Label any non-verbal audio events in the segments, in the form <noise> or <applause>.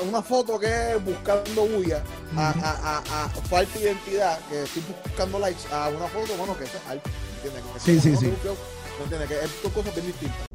una foto que es buscando bulla, a, a, a, a falta de identidad, que estoy buscando likes, a una foto, bueno, que eso es arte. Que Sí, es dos cosas bien distintas.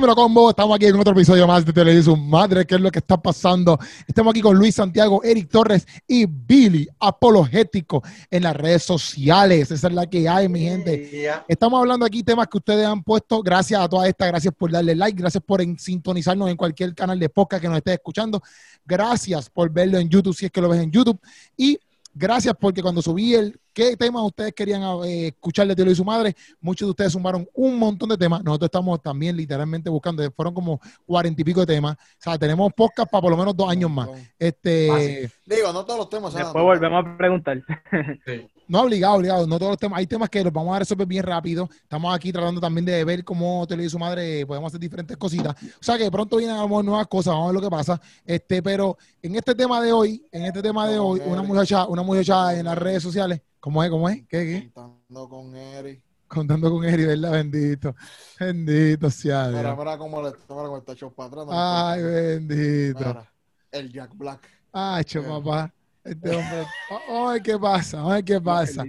Dímelo, combo. Estamos aquí en otro episodio más de Televisión Madre. ¿Qué es lo que está pasando? Estamos aquí con Luis Santiago, Eric Torres y Billy Apologético en las redes sociales. Esa es la que hay, mi gente. Estamos hablando aquí temas que ustedes han puesto. Gracias a todas estas. Gracias por darle like. Gracias por en- sintonizarnos en cualquier canal de podcast que nos esté escuchando. Gracias por verlo en YouTube si es que lo ves en YouTube. Y gracias porque cuando subí el qué temas ustedes querían eh, escuchar de Tilo y su madre, muchos de ustedes sumaron un montón de temas. Nosotros estamos también literalmente buscando, fueron como cuarenta y pico de temas. O sea, tenemos podcast para por lo menos dos años más. Este, Digo, no todos los temas Después volvemos a preguntar. No obligado, obligado, no todos los temas. Hay temas que los vamos a resolver bien rápido. Estamos aquí tratando también de ver cómo Tilo y su madre podemos hacer diferentes cositas. O sea, que pronto vienen a lo mejor nuevas cosas, vamos a ver lo que pasa. Este, pero en este tema de hoy, en este tema de hoy, una muchacha, una muchacha en las redes sociales, ¿cómo es? ¿Cómo es? ¿Qué? qué? Contando con Eric. contando con Eri, ¿verdad? Bendito. Bendito sea Mira, mira cómo le mira cómo está echado para atrás. Ay, bendito. Mira, el Jack Black. Ay, che, Mira. papá. Este hombre. Ay, ¿qué pasa? Ay, ¿qué pasa?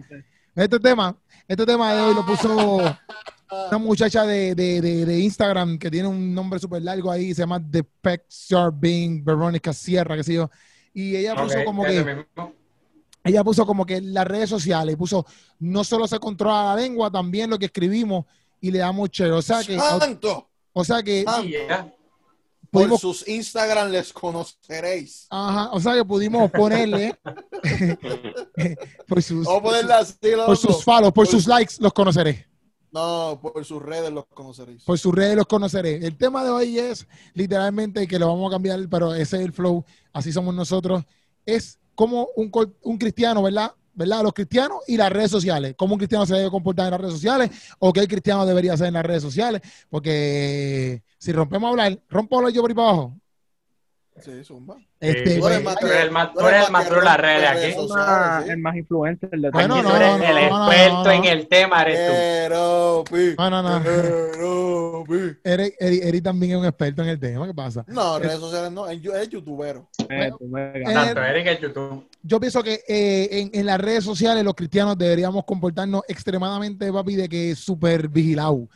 Este tema, este tema de hoy lo puso <laughs> una muchacha de, de, de, de Instagram que tiene un nombre súper largo ahí, se llama The Pexar Being Verónica Sierra, qué sé yo. Y ella puso como que, ella puso como que las redes sociales, puso, no solo se controla la lengua, también lo que escribimos y le damos share. O sea que, ¡Santo! o sea que Ah. Por sus Instagram les conoceréis. Ajá, o sea que pudimos ponerle <laughs> por sus, así, loco. por sus follows, por sus likes, los conoceré. No, por sus redes los conoceréis. Por sus redes los conoceré. El tema de hoy es literalmente que lo vamos a cambiar, pero ese es el flow, así somos nosotros. Es como un, un cristiano, ¿verdad? ¿Verdad? Los cristianos y las redes sociales. ¿Cómo un cristiano se debe comportar en las redes sociales? ¿O qué el cristiano debería hacer en las redes sociales? Porque si rompemos a hablar, rompo a hablar yo por ahí para abajo. Sí, zumba. Este, Tú eres pues, más Tú eres el más- tú eres el más duro de las redes aquí. El sociales, más, sí. el más influencer de Bueno, no, tú eres no, el no, no, experto no, en no. el tema, eres tú. Pero, pi. No, no, no. Pero, pi. Eric, Eric- Eric también es un experto en el tema. ¿Qué pasa? No, redes sociales no. Es, es youtubero. Eh, Eh, ganas. Tanto Eric en YouTube. Yo pienso que eh, en, en las redes sociales los cristianos deberíamos comportarnos extremadamente, papi, de que súper vigilado.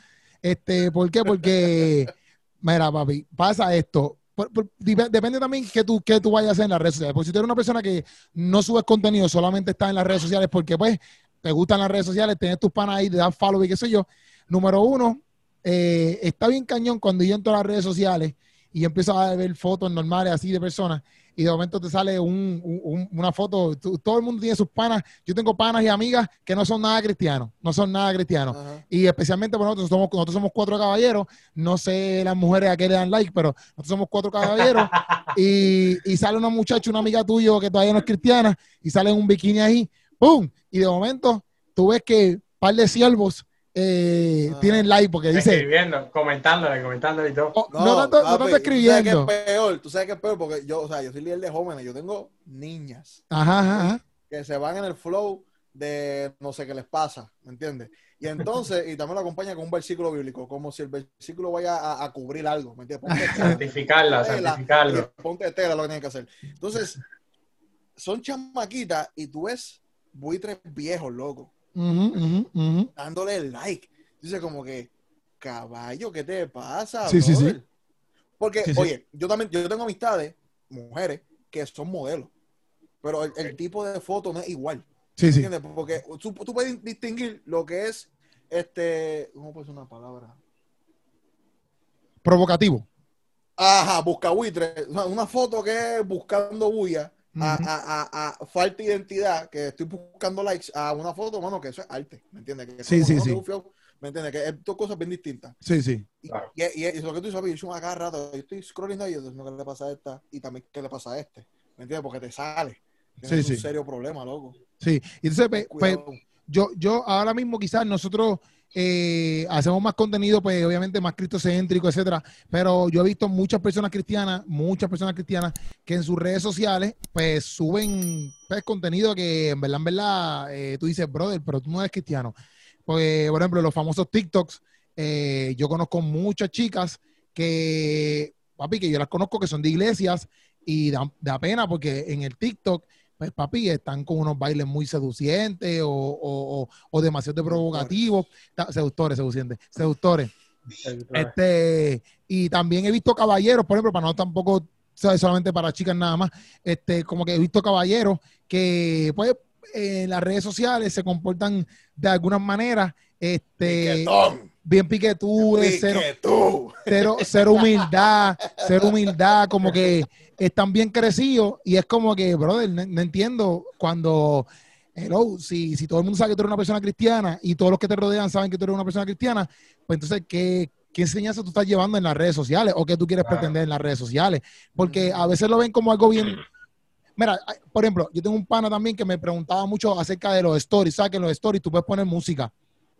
Este, ¿Por qué? Porque, <laughs> mira, papi, pasa esto. Por- por- dip- depende también que tú, que tú vayas a hacer en las redes sociales. Porque si tú eres una persona que no subes contenido, solamente está en las redes sociales porque, pues, te gustan las redes sociales, tienes tus panas ahí, te das follow y qué sé yo. Número uno, eh, está bien cañón cuando yo entro a las redes sociales y yo empiezo a ver fotos normales así de personas y de momento te sale un- un- un- una foto, tú- todo el mundo tiene sus panas, yo tengo panas y amigas que no son nada cristianos, no son nada cristianos. Ajá. Y especialmente por nosotros somos, nosotros somos cuatro caballeros, no sé las mujeres a qué le dan like, pero nosotros somos cuatro caballeros <laughs> y, y sale una muchacha, una amiga tuya que todavía no es cristiana y sale en un bikini ahí, ¡pum! Y de momento tú ves que un par de siervos eh, Ah. tienen like porque dice, Escribiendo, comentándole, comentándole y todo. oh, no, tanto, no papi, tanto ¿tú escribiendo. sabes qué es peor? Tú sabes qué es peor porque yo, o sea, yo soy líder de jóvenes, yo tengo niñas Ajá, ajá, ajá. que se van en el flow de no sé qué les pasa, ¿me entiendes? Y entonces, y también lo acompaña con un versículo bíblico, como si el versículo vaya a, a cubrir algo, ¿me entiendes? Ponte tela, Santificarla, tela, ponte tela lo que tienen que hacer. Entonces, son chamaquitas y tú ves buitres viejos, loco, Ujú. dándole like. Dice como que, caballo, ¿qué te pasa? Sí, sí, sí. brother?" Porque, Sí, sí. oye, yo también, yo tengo amistades, mujeres, que son modelos, pero el, el tipo de foto no es igual. Sí, sí. ¿Entiendes? Porque tú, tú puedes distinguir lo que es, este, ¿cómo puede ser una palabra? Provocativo. Ajá, busca buitre. Una foto que es buscando bulla, a, a, a, a falta de identidad, que estoy buscando likes, a una foto, mano, que eso es arte, ¿me entiendes? Que Sí, sí, no sí. ¿me entiendes? Que es dos cosas bien distintas. Sí, sí. Y, Claro. y, y- y lo que tú sabes, yo cada rato, yo estoy scrolling ahí, yo digo, ¿qué le pasa a esta? Y también, ¿qué le pasa a este? ¿Me entiendes? Porque te sale. Tienes Sí, un sí. serio problema, loco. Sí. Y entonces, pues, pues, yo, yo ahora mismo quizás nosotros eh, hacemos más contenido, pues obviamente más cristocéntrico, etcétera. Pero yo he visto muchas personas cristianas, muchas personas cristianas que en sus redes sociales, pues suben pues, contenido que en verdad, en verdad, eh, tú dices, brother, pero tú no eres cristiano. Pues, por ejemplo, los famosos TikToks, eh, yo conozco muchas chicas que, papi, que yo las conozco que son de iglesias y da, da pena porque en el TikTok pues papi, están con unos bailes muy seducientes o, o, o- demasiado provocativos. Seductores, seducientes, seductores. Este, y también he visto caballeros, por ejemplo, para no tampoco solamente para chicas nada más, este, como que he visto caballeros que pues en las redes sociales se comportan de alguna manera este, Piquetón. Bien piquetúes, cero, Piquetú. cero, cero humildad, cero humildad, como que están bien crecidos y es como que, brother, no, no entiendo cuando, hello, si, si todo el mundo sabe que tú eres una persona cristiana y todos los que te rodean saben que tú eres una persona cristiana, pues entonces, ¿qué, qué enseñanza tú estás llevando en las redes sociales o qué tú quieres Claro. pretender en las redes sociales? Porque a veces lo ven como algo bien... Mira, por ejemplo, yo tengo un pana también que me preguntaba mucho acerca de los stories, ¿sabes? Que en los stories tú puedes poner música.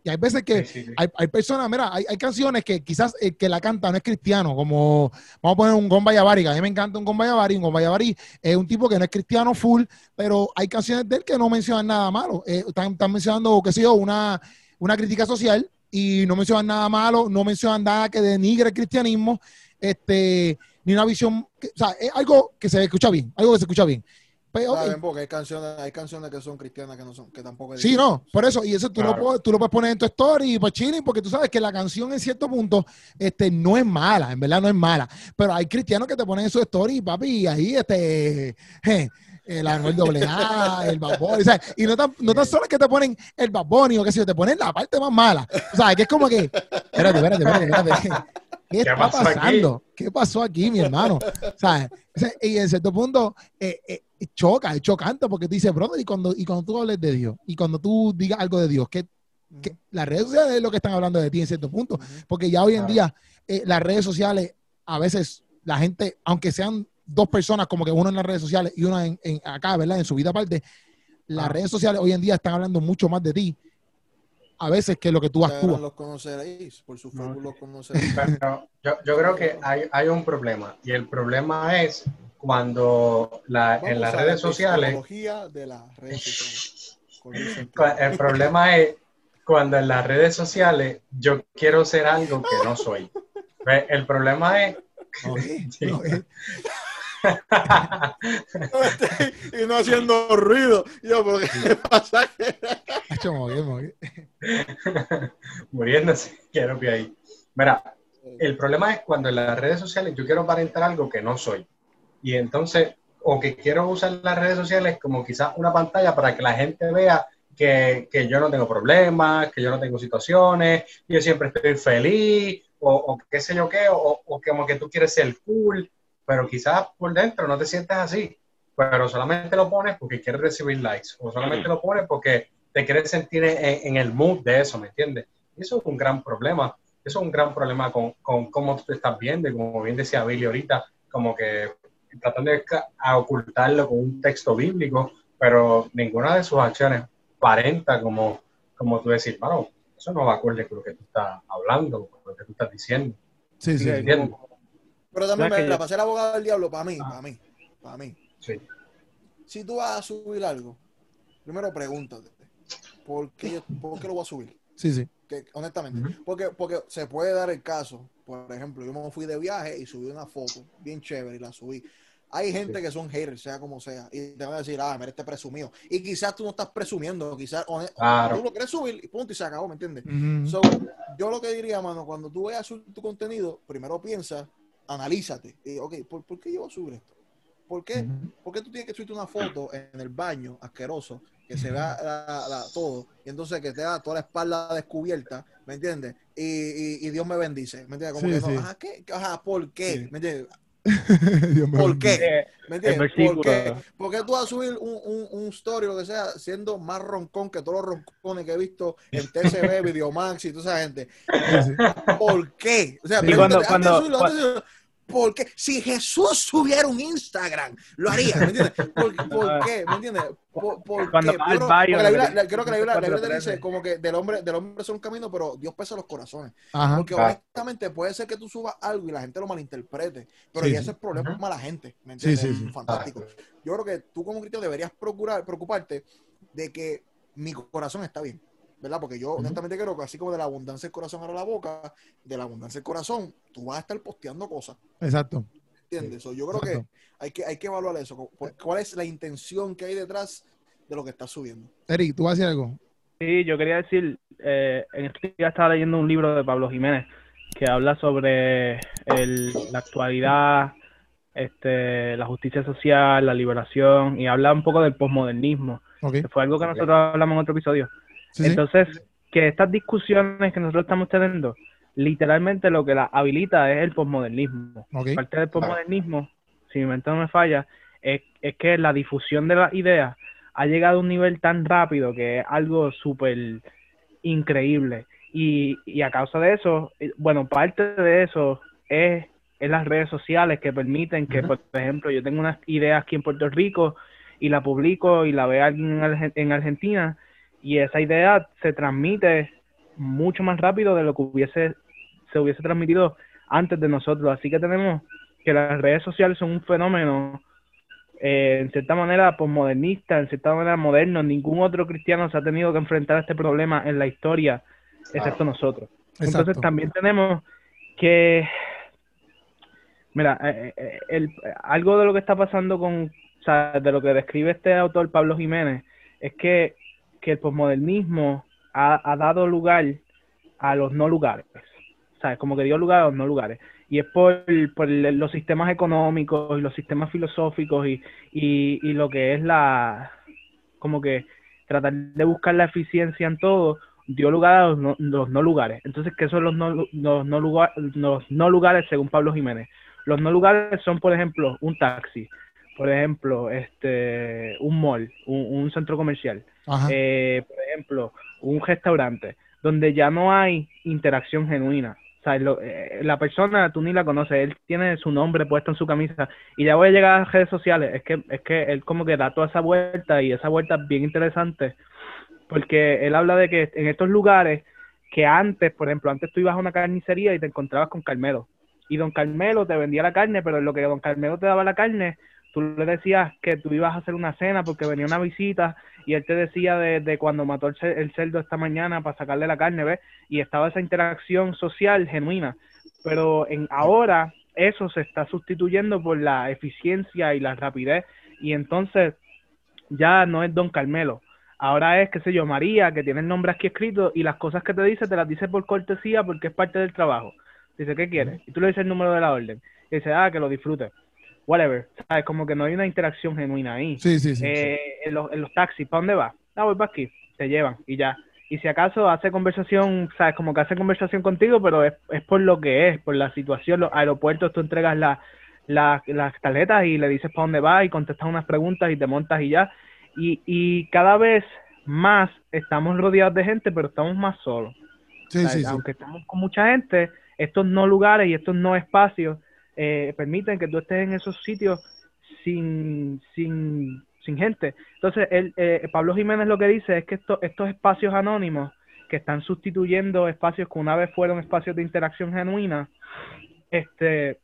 Y hay veces que Sí, sí, sí. hay, hay personas, mira, hay, hay canciones que quizás el que la canta no es cristiano, como vamos a poner un Gomba Yavari, que a mí me encanta un Gomba Yavari, un Gomba Yavari es un tipo que no es cristiano full, pero hay canciones de él que no mencionan nada malo, Eh, están, están mencionando, qué sé yo, una, una crítica social y no mencionan nada malo, no mencionan nada que denigre el cristianismo, este, ni una visión, que- o sea, es algo que se escucha bien, algo que se escucha bien. Pues, Saben, porque hay canciones, hay canciones que son cristianas que no son, que tampoco es Sí, no, por eso, y eso tú, lo, Claro. puedes- tú lo puedes poner en tu story y pues chilling, porque tú sabes que la canción en cierto punto este, no es mala, en verdad no es mala, pero hay cristianos que te ponen en su story, papi, y ahí este, je, <laughs> el Anuel doble A, el Bad Bunny, o sea, y no tan, no tan solo es que te ponen el Bad Bunny o qué sé yo, te ponen la parte más mala, o sea, que es como que, espérate, espérate, espérate, espérate. ¿Qué, está pasó aquí? pasando? ¿Qué pasó aquí, mi hermano? <laughs> ¿Sabes? Y en cierto punto eh, eh, choca, es chocante porque tú dices, brother, y cuando, y cuando tú hables de Dios, y cuando tú digas algo de Dios, que, que las redes sociales es lo que están hablando de ti en cierto punto, porque ya hoy en día eh, las redes sociales, a veces la gente, aunque sean dos personas, como que uno en las redes sociales y uno en, en acá, ¿verdad? En su vida aparte, las Ah. redes sociales hoy en día están hablando mucho más de ti, a veces que lo que tú actúas. los conoceréis, por su No, los conoceréis. Pero yo, yo creo que hay, hay un problema y el problema es cuando la, en las redes la sociales, de las redes sociales. <laughs> El problema es cuando en las redes sociales yo quiero ser algo que no soy. ¿Ves? El problema es Ok, <laughs> Sí. ok. <laughs> y no haciendo ruido. Yo, ¿pero qué pasa? Hacho, mogué, mogué. <laughs> muriéndose, <laughs> quiero que ahí. Mira, el problema es cuando en las redes sociales yo quiero aparentar algo que no soy. Y entonces, o que quiero usar las redes sociales como quizás una pantalla para que la gente vea que, que yo no tengo problemas, que yo no tengo situaciones, yo siempre estoy feliz, o, o qué sé yo qué, o, o como que tú quieres ser cool, pero quizás por dentro no te sientes así, pero solamente lo pones porque quieres recibir likes, o solamente lo pones porque te quieres sentir en, en el mood de eso, ¿me entiendes? Eso es un gran problema. Eso es un gran problema con, con cómo tú te estás viendo, y como bien decía Billy ahorita, como que tratando de a ocultarlo con un texto bíblico, pero ninguna de sus acciones aparenta como, como tú decir, bueno, eso no va acorde con lo que tú estás hablando, con lo que tú estás diciendo. Sí, sí. Pero también, ¿Sabes que mira, yo- para ser abogado del diablo, para mí, Ah. para mí, para mí. Sí. Si tú vas a subir algo, primero pregúntate, ¿por qué, yo- por qué lo voy a subir? Sí, sí. Que, honestamente, Ujú. porque, porque se puede dar el caso, por ejemplo, yo me fui de viaje y subí una foto bien chévere y la subí. Hay gente Sí. que son haters, sea como sea, y te van a decir, ah, mira este presumido. Y quizás tú no estás presumiendo, quizás Claro. tú lo quieres subir y punto y se acabó, ¿me entiendes? Ujú. So, yo lo que diría, mano, cuando tú vayas a subir tu contenido, primero piensa, analízate. Y, ok, ¿por, por qué yo voy a subir esto? ¿Por qué? Ujú. ¿Por qué tú tienes que subirte una foto en el baño asqueroso, que se vea la- la- todo, y entonces que te da toda la espalda descubierta, ¿me entiendes? Y, y- y Dios me bendice, ¿me entiendes? Como Sí, que no, sí. ajá, ¿qué? Ajá, ¿por qué? Sí. ¿Me entiendes? <laughs> Dios. ¿Por qué? Eh, ¿Me entiendes? ¿Por qué? ¿Por qué tú vas a subir un, un, un story o lo que sea siendo más roncón que todos los roncones que he visto en <laughs> TCB, Videomax y toda esa gente? ¿Por qué? O sea, Sí, pregúntate, cuando- cuando- subirlo, antes de subirlo, ¿Por qué? Si Jesús tuviera un Instagram, lo haría, ¿me entiendes? ¿Por, <laughs> por qué? ¿Me entiendes? ¿Por, por Cuando qué? porque la Biblia- la- creo que la Biblia, la Biblia te 4:13. dice como que del hombre, del hombre son un camino, pero Dios pesa los corazones. Ajá. Porque Claro. honestamente puede ser que tú subas algo y la gente lo malinterprete, pero Sí, ya sí. ese es problema Ujú. de la gente, ¿me Sí, entiendes? sí, sí. Fantástico. Yo creo que tú como cristiano deberías procurar, preocuparte de que mi corazón está bien, ¿verdad? Porque yo honestamente creo que así como de la abundancia del corazón a la boca, de la abundancia del corazón, tú vas a estar posteando cosas, Exacto. ¿entiendes? So, yo creo Exacto. que hay, que hay que evaluar eso, cu- cuál es la intención que hay detrás de lo que estás subiendo. Eric, ¿tú vas a decir algo? Sí, yo quería decir, eh, en este día estaba leyendo un libro de Pablo Jiménez que habla sobre el- la actualidad, este, la justicia social, la liberación y habla un poco del posmodernismo, que fue algo que nosotros hablamos en otro episodio. Sí, sí. Entonces, que estas discusiones que nosotros estamos teniendo, literalmente lo que las habilita es el posmodernismo. Parte del posmodernismo, si mi mente no me falla, es, es que la difusión de las ideas ha llegado a un nivel tan rápido que es algo súper increíble. Y, y a causa de eso, eh, bueno, parte de eso es, es las redes sociales que permiten que, por ejemplo, yo tengo una idea aquí en Puerto Rico y la publico y la ve alguien en Argentina y esa idea se transmite mucho más rápido de lo que hubiese se hubiese transmitido antes de nosotros. Así que tenemos que las redes sociales son un fenómeno eh, en cierta manera posmodernista, en cierta manera moderno. Ningún otro cristiano se ha tenido que enfrentar a este problema en la historia, excepto nosotros. Entonces también tenemos que, mira, eh, eh, el, algo de lo que está pasando con, o sea, de lo que describe este autor Pablo Jiménez, es que, que el posmodernismo ha, ha dado lugar a los no lugares, ¿sabes? Como que dio lugar a los no lugares. Y es por, los sistemas económicos y los sistemas filosóficos y lo que es la, como que tratar de buscar la eficiencia en todo, dio lugar a los no, los no lugares. Entonces, ¿qué son los no, los, no lugar- los no lugares según Pablo Jiménez? Los no lugares son, por ejemplo, un taxi, por ejemplo, este, un mall, un, un centro comercial, eh, por ejemplo, un restaurante, donde ya no hay interacción genuina. O sea, lo- eh, la persona tú ni la conoces, él tiene su nombre puesto en su camisa y ya voy a llegar a las redes sociales. Es que, es que él como que da toda esa vuelta y esa vuelta es bien interesante porque él habla de que en estos lugares que antes, por ejemplo, antes tú ibas a una carnicería y te encontrabas con Carmelo y don Carmelo te vendía la carne, pero en lo que don Carmelo te daba la carne, tú le decías que tú ibas a hacer una cena porque venía una visita y él te decía de, cuando mató el, cer- el cerdo esta mañana para sacarle la carne, ¿ves? Y estaba esa interacción social genuina. Pero en ahora eso se está sustituyendo por la eficiencia y la rapidez y entonces ya no es Don Carmelo. Ahora es, qué sé yo, María, que tiene el nombre aquí escrito y las cosas que te dice te las dice por cortesía porque es parte del trabajo. Dice, ¿qué quieres? Y tú le dices el número de la orden. Y dice, ah, que lo disfrute. Whatever. ¿Sabes? Como que no hay una interacción genuina ahí. Sí, sí, sí. Eh, en, los, en los taxis, ¿para dónde vas? Ah, voy para aquí. Te llevan y ya. Y si acaso hace conversación, ¿sabes? Como que hace conversación contigo, pero es, es por lo que es, por la situación. Los aeropuertos, tú entregas la, la- las tarjetas y le dices para dónde vas y contestas unas preguntas y te montas y ya. Y, y cada vez más estamos rodeados de gente, pero estamos más solos. sí, sí. Aunque estamos con mucha gente, estos no lugares y estos no espacios eh, permiten que tú estés en esos sitios sin, sin, sin gente. Entonces, él, eh, Pablo Jiménez lo que dice es que esto- estos espacios anónimos que están sustituyendo espacios que una vez fueron espacios de interacción genuina, este,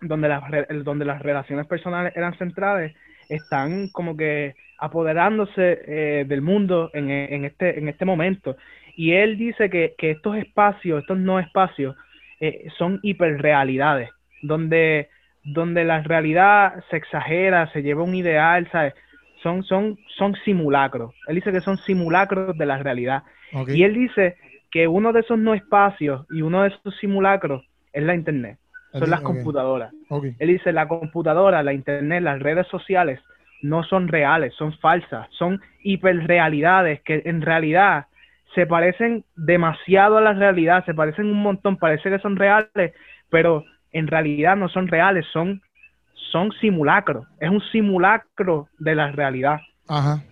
donde las, donde las relaciones personales eran centrales, están como que apoderándose eh, del mundo en, en este, en este momento. Y él dice que, que estos espacios, estos no espacios, eh, son hiperrealidades, donde, donde la realidad se exagera, se lleva un ideal, ¿sabes? Son, son, son simulacros. Él dice que son simulacros de la realidad. Y él dice que uno de esos no espacios y uno de esos simulacros es la Internet, son las computadoras. Él dice, la computadora, la internet, las redes sociales no son reales, son falsas, son hiperrealidades que en realidad se parecen demasiado a la realidad, se parecen un montón, parece que son reales, pero en realidad no son reales, son, son simulacros. Es un simulacro de la realidad. Ajá.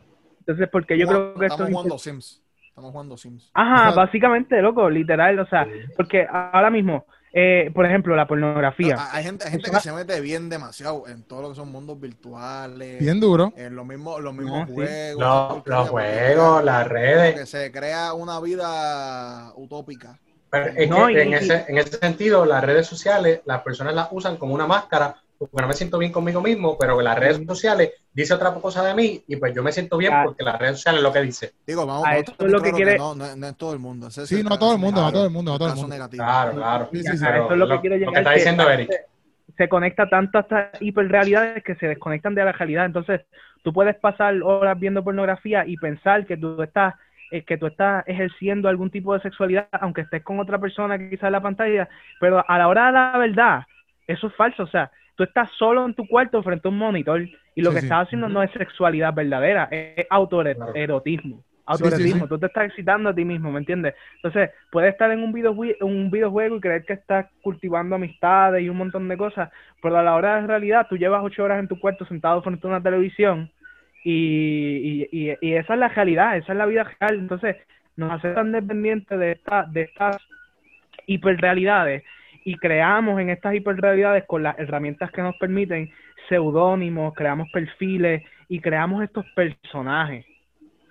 Entonces, porque yo creo que esto Estamos es jugando Sims. Estamos jugando Sims. Ajá, básicamente, loco, literal, o sea, porque ahora mismo, eh, por ejemplo, la pornografía. Hay hay gente, hay gente que se mete bien demasiado en todo lo que son mundos virtuales. Bien duro. En los mismos, los mismos Ah, sí. juegos. Los- los juegos, las redes. Que se crea una vida utópica. Pero es No, que y- en, ese, en ese sentido, las redes sociales, las personas las usan como una máscara, porque no me siento bien conmigo mismo, pero que las redes sociales dice otra cosa de mí y pues yo me siento bien porque las redes sociales es lo que dice. Digo, vamos, vamos a eso tener es lo que claro quiere- No, no, no es todo el mundo. Es Sí, no todo el mundo, no negativo, todo el mundo, no todo el mundo. negativo. Claro, claro. Sí, sí, A sí. Pero eso es lo que quiero lo llegar. que está que diciendo la Eric. gente Se conecta tanto a estas hiperrealidades que se desconectan de la realidad. Entonces, tú puedes pasar horas viendo pornografía y pensar que tú estás eh, que tú estás ejerciendo algún tipo de sexualidad, aunque estés con otra persona que quizás en la pantalla, pero a la hora de la verdad, eso es falso. O sea, tú estás solo en tu cuarto frente a un monitor y lo Sí, que sí. estás haciendo no es sexualidad verdadera, es autoerotismo. Autoerotismo, sí. tú te estás excitando a ti mismo, ¿me entiendes? Entonces, puedes estar en un, videojue- un videojuego y creer que estás cultivando amistades y un montón de cosas, pero a la hora de la realidad, tú llevas ocho horas en tu cuarto sentado frente a una televisión y, y, y- esa es la realidad, esa es la vida real. Entonces, nos hace tan dependientes de, esta, de estas hiperrealidades y creamos en estas hiperrealidades con las herramientas que nos permiten seudónimos, creamos perfiles y creamos estos personajes.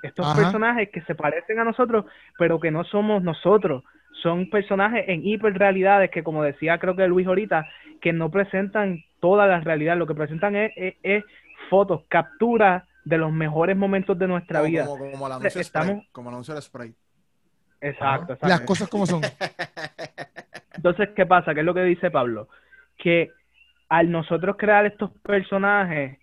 Estos Ajá. personajes que se parecen a nosotros, pero que no somos nosotros. Son personajes en hiperrealidades que, como decía creo que Luis ahorita, que no presentan toda la realidad. Lo que presentan es, es- es fotos, capturas de los mejores momentos de nuestra Como, vida. como, como el anuncio Estamos- spray. Como el anuncio del spray. Exacto, exacto. Las cosas como son. <laughs> Entonces, ¿qué pasa? ¿Qué es lo que dice Pablo? Que al nosotros crear estos personajes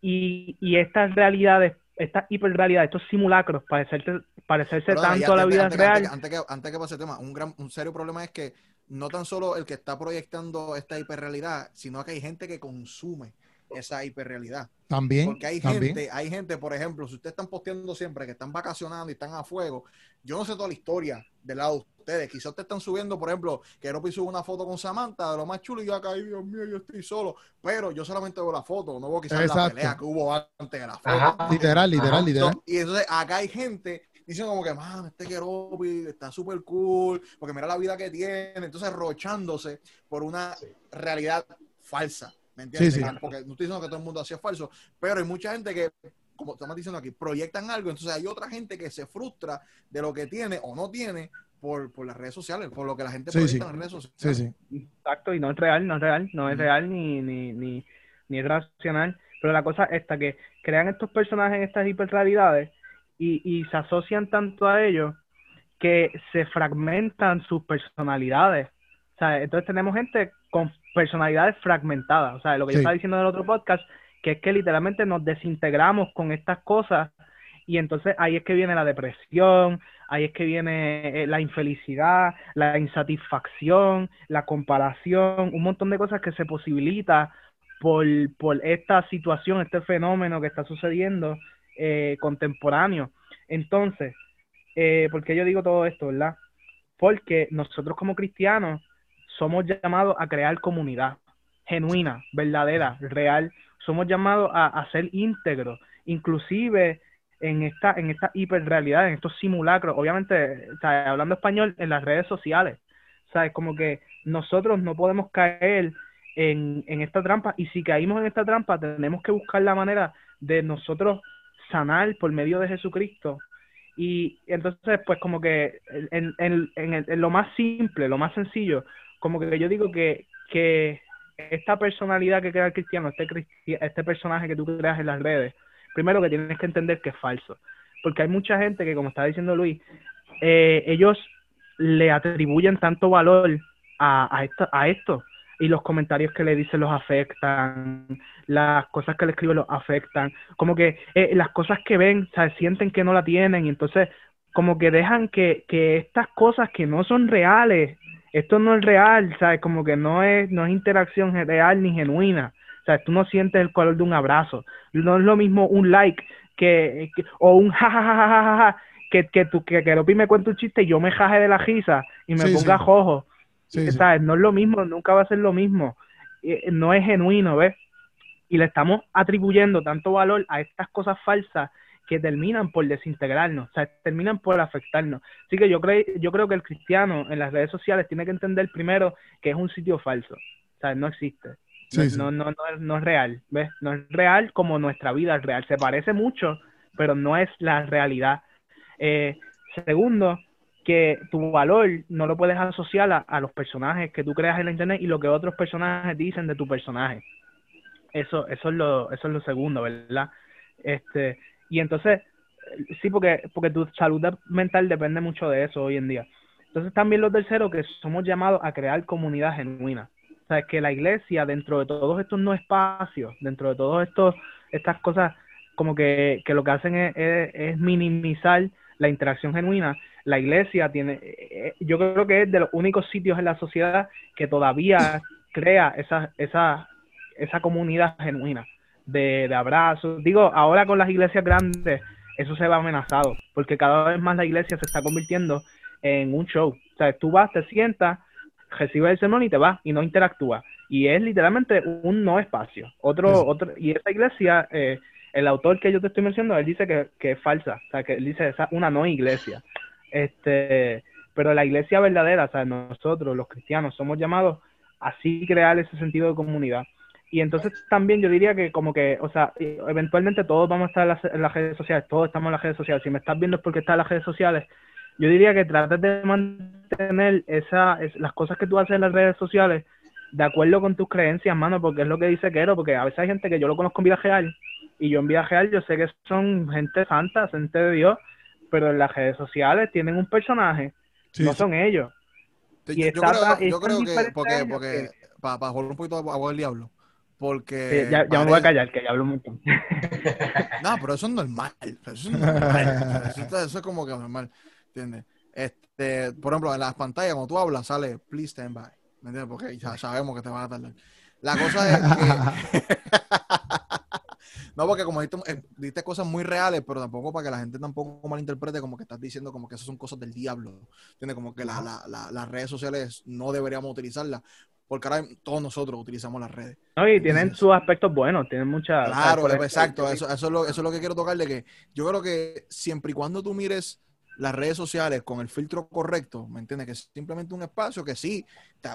y, y estas realidades, estas hiperrealidades, estos simulacros, parecerse, parecerse tanto a la vida antes- real, Antes, antes que, antes que pase el tema, un, gran, un serio problema es que no tan solo el que está proyectando esta hiperrealidad, sino que hay gente que consume esa hiperrealidad. También. Porque hay también. gente, hay gente, por ejemplo, si ustedes están posteando siempre que están vacacionando y están a fuego, yo no sé toda la historia del lado de ustedes. Quizás ustedes están subiendo, por ejemplo, que Ropi sube una foto con Samantha de lo más chulo y yo acá, ay, Dios mío, yo estoy solo. Pero yo solamente veo la foto, no veo quizás la Exacto. pelea que hubo antes de la foto. Ajá. Literal, literal, Ajá. literal. Y entonces acá hay gente diciendo como que, man, este Keropi está súper cool, porque mira la vida que tiene, entonces rochándose por una Sí. realidad falsa, ¿me entiendes? Sí, sí. Porque no estoy diciendo que todo el mundo es falso, pero hay mucha gente que, como estamos diciendo aquí, proyectan algo, entonces hay otra gente que se frustra de lo que tiene o no tiene por, por las redes sociales, por lo que la gente Sí, proyecta sí. en las redes Sí, sociales. sí. Exacto, y no es real, no es real, no es Ujú. real ni, ni, ni, ni es racional. Pero la cosa está que crean estos personajes en estas hiperrealidades y, y se asocian tanto a ellos que se fragmentan sus personalidades. O sea, entonces tenemos gente con personalidades fragmentadas. O sea, lo que yo estaba diciendo en el otro podcast, que es que literalmente nos desintegramos con estas cosas y entonces ahí es que viene la depresión, ahí es que viene eh, la infelicidad, la insatisfacción, la comparación, un montón de cosas que se posibilita por, por esta situación, este fenómeno que está sucediendo eh, contemporáneo. Entonces, eh, ¿por qué yo digo todo esto, verdad? Porque nosotros como cristianos somos llamados a crear comunidad genuina, verdadera, real. Somos llamados a, ser íntegros, inclusive en esta, en esta hiperrealidad, en estos simulacros, obviamente, hablando español, en las redes sociales. ¿Sabes? Como que nosotros no podemos caer en, esta trampa y si caímos en esta trampa tenemos que buscar la manera de nosotros sanar por medio de Jesucristo. Y entonces, pues como que en lo más simple, lo más sencillo, como que yo digo que, que esta personalidad que crea el cristiano, este, este personaje que tú creas en las redes, primero que tienes que entender que es falso. Porque hay mucha gente que, como está diciendo Luis, eh, ellos le atribuyen tanto valor a, a, esto, a esto. Y los comentarios que le dicen los afectan, las cosas que le escriben los afectan, como que eh, las cosas que ven, ¿sabes? sienten que no la tienen, y entonces como que dejan que, que estas cosas que no son reales, esto no es real, ¿sabes? Como que no es, no es interacción real ni genuina. O sea, tú no sientes el color de un abrazo. No es lo mismo un like que, que- o un <laughs> jajajajaja que, que tú que, que Lopi me cuente un chiste y yo me jaje de la risa y me Sí, ponga sí. jojo. Sí, sí. ¿sabes? No es lo mismo, nunca va a ser lo mismo. Eh, no es genuino, ¿ves? Y le estamos atribuyendo tanto valor a estas cosas falsas que terminan por desintegrarnos, o sea, terminan por afectarnos. Así que yo creo, yo creo que el cristiano en las redes sociales tiene que entender primero que es un sitio falso, o sea, no existe. Sí, no, sí. no, no, no es, no es real, ¿ves? No es real como nuestra vida es real. Se parece mucho, pero no es la realidad. Eh, segundo, que tu valor no lo puedes asociar a, a los personajes que tú creas en la internet y lo que otros personajes dicen de tu personaje. Eso, eso es lo, eso es lo segundo, ¿verdad? Este, y entonces, eh, sí, porque, porque tu salud mental depende mucho de eso hoy en día. Entonces también lo tercero, que somos llamados a crear comunidad genuina. O sea, que la iglesia, dentro de todos estos no espacios, dentro de todos estos, estas cosas, como que, que lo que hacen es, es- es minimizar la interacción genuina. La iglesia tiene, eh, eh, yo creo que es de los únicos sitios en la sociedad que todavía crea esa, esa, esa comunidad genuina de, de abrazos. Digo, ahora con las iglesias grandes, eso se va amenazado, porque cada vez más la iglesia se está convirtiendo en un show. O sea, tú vas, te sientas, recibes el sermón y te vas y no interactúas. Y es literalmente un no espacio. Otro, Sí. otro, y esa iglesia, eh, el autor que yo te estoy mencionando, él dice que, que es falsa, o sea, que él dice esa una no iglesia. Este, pero la iglesia verdadera, o sea, nosotros los cristianos somos llamados a así crear ese sentido de comunidad. Y entonces también yo diría que como que, o sea, eventualmente todos vamos a estar en las, en las redes sociales, todos estamos en las redes sociales. Si me estás viendo es porque estás en las redes sociales. Yo diría que trates de mantener esa, es- las cosas que tú haces en las redes sociales de acuerdo con tus creencias, mano, porque es lo que dice Quero, porque a veces hay gente que yo lo conozco en vida real y yo en vida real yo sé que son gente santa, gente de Dios, pero en las redes sociales tienen un personaje, Sí, no sí. son ellos. Y yo está creo, yo creo que, porque, a porque para jugar un poquito a abogado del diablo, porque... Sí, ya, ya me voy a callar, que ya hablo mucho. <laughs> No, pero eso es normal. Eso es normal. Eso, es como que normal. ¿Entiendes? Este, por ejemplo, en las pantallas, cuando tú hablas, sale please stand by. ¿Me entiendes? Porque ya sabemos que te van a tardar. La cosa es que. <laughs> no, porque como diste, eh, diste cosas muy reales, pero tampoco para que la gente tampoco malinterprete como que estás diciendo como que esas son cosas del diablo. ¿Entiendes? Como que la- la- la- las redes sociales no deberíamos utilizarlas. Porque ahora todos nosotros utilizamos las redes. No, y tienen sus aspectos buenos, tienen mucha... Claro, exacto. Eso, eso, es lo, eso es lo que quiero tocarle. Que yo creo que siempre y cuando tú mires las redes sociales con el filtro correcto, ¿me entiendes? Que es simplemente un espacio que sí,